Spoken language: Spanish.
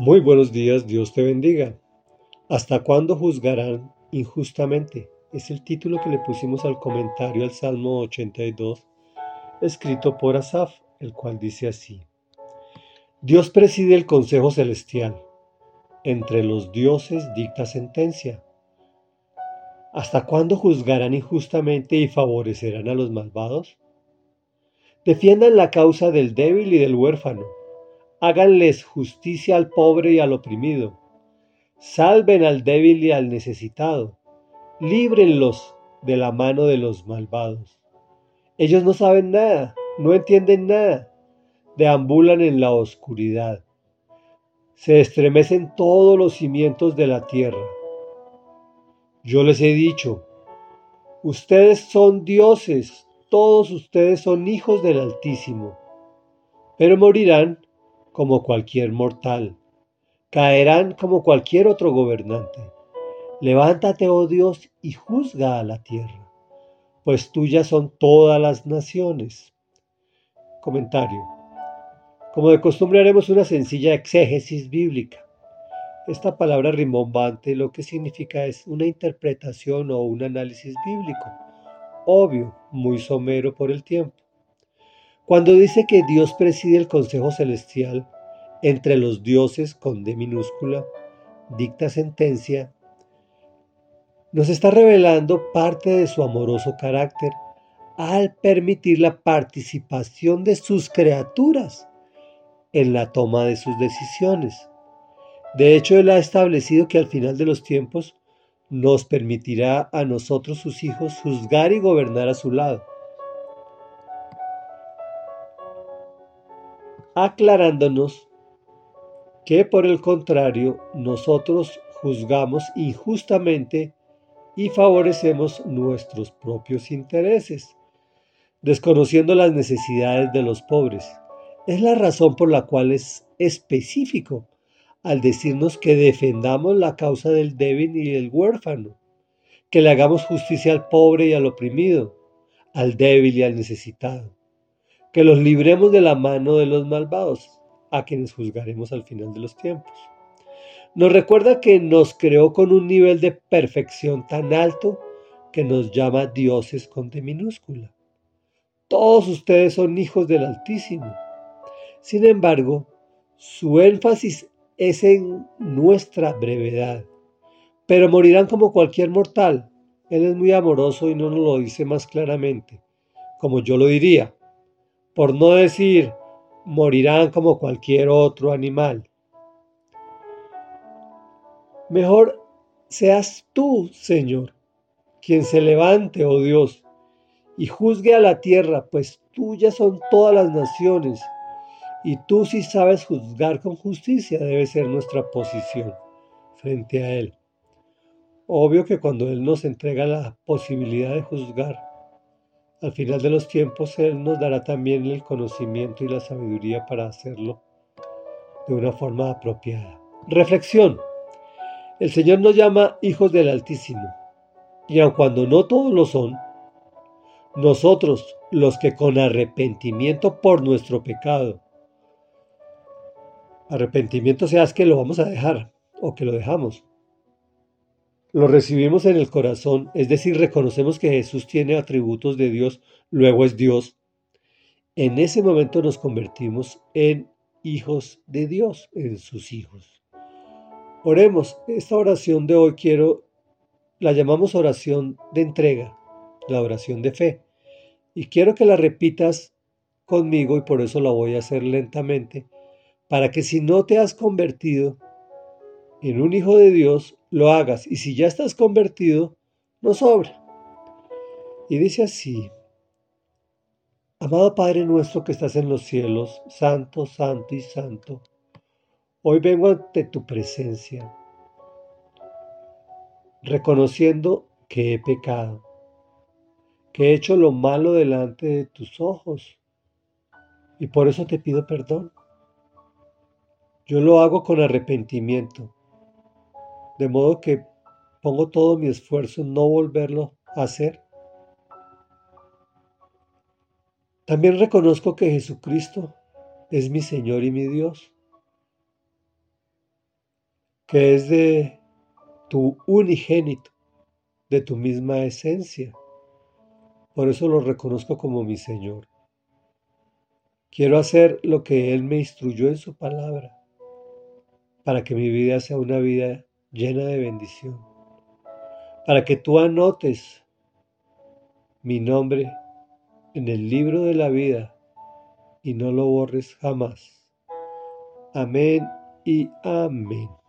Muy buenos días, Dios te bendiga. ¿Hasta cuándo juzgarán injustamente? Es el título que le pusimos al comentario al Salmo 82, escrito por Asaf, el cual dice así. Dios preside el Consejo Celestial. Entre los dioses dicta sentencia. ¿Hasta cuándo juzgarán injustamente y favorecerán a los malvados? Defiendan la causa del débil y del huérfano háganles justicia al pobre y al oprimido, salven al débil y al necesitado, líbrenlos de la mano de los malvados. Ellos no saben nada, no entienden nada, deambulan en la oscuridad. Se estremecen todos los cimientos de la tierra. Yo les he dicho, ustedes son dioses, todos ustedes son hijos del Altísimo, pero morirán como cualquier mortal, caerán como cualquier otro gobernante. Levántate, oh Dios, y juzga a la tierra, pues tuyas son todas las naciones. Comentario. Como de costumbre haremos una sencilla exégesis bíblica. Esta palabra rimbombante lo que significa es una interpretación o un análisis bíblico, obvio, muy somero por el tiempo. Cuando dice que Dios preside el Consejo Celestial entre los dioses con D minúscula, dicta sentencia, nos está revelando parte de su amoroso carácter al permitir la participación de sus criaturas en la toma de sus decisiones. De hecho, Él ha establecido que al final de los tiempos nos permitirá a nosotros, sus hijos, juzgar y gobernar a su lado. Aclarándonos que por el contrario nosotros juzgamos injustamente y favorecemos nuestros propios intereses, desconociendo las necesidades de los pobres. Es la razón por la cual es específico al decirnos que defendamos la causa del débil y del huérfano, que le hagamos justicia al pobre y al oprimido, al débil y al necesitado que los libremos de la mano de los malvados, a quienes juzgaremos al final de los tiempos. Nos recuerda que nos creó con un nivel de perfección tan alto que nos llama dioses con D minúscula. Todos ustedes son hijos del Altísimo. Sin embargo, su énfasis es en nuestra brevedad. Pero morirán como cualquier mortal. Él es muy amoroso y no nos lo dice más claramente, como yo lo diría por no decir morirán como cualquier otro animal. Mejor seas tú, Señor, quien se levante, oh Dios, y juzgue a la tierra, pues tuyas son todas las naciones, y tú si sabes juzgar con justicia debe ser nuestra posición frente a Él. Obvio que cuando Él nos entrega la posibilidad de juzgar, al final de los tiempos Él nos dará también el conocimiento y la sabiduría para hacerlo de una forma apropiada. Reflexión. El Señor nos llama hijos del Altísimo, y aun cuando no todos lo son, nosotros, los que con arrepentimiento por nuestro pecado, arrepentimiento sea que lo vamos a dejar o que lo dejamos, lo recibimos en el corazón, es decir, reconocemos que Jesús tiene atributos de Dios, luego es Dios, en ese momento nos convertimos en hijos de Dios, en sus hijos. Oremos, esta oración de hoy quiero, la llamamos oración de entrega, la oración de fe, y quiero que la repitas conmigo y por eso la voy a hacer lentamente, para que si no te has convertido en un hijo de Dios, lo hagas. Y si ya estás convertido, no sobra. Y dice así, Amado Padre nuestro que estás en los cielos, santo, santo y santo, hoy vengo ante tu presencia, reconociendo que he pecado, que he hecho lo malo delante de tus ojos, y por eso te pido perdón. Yo lo hago con arrepentimiento de modo que pongo todo mi esfuerzo en no volverlo a hacer. También reconozco que Jesucristo es mi Señor y mi Dios. que es de tu unigénito, de tu misma esencia. Por eso lo reconozco como mi Señor. Quiero hacer lo que Él me instruyó en su palabra, para que mi vida sea una vida llena de bendición, para que tú anotes mi nombre en el libro de la vida y no lo borres jamás. Amén y amén.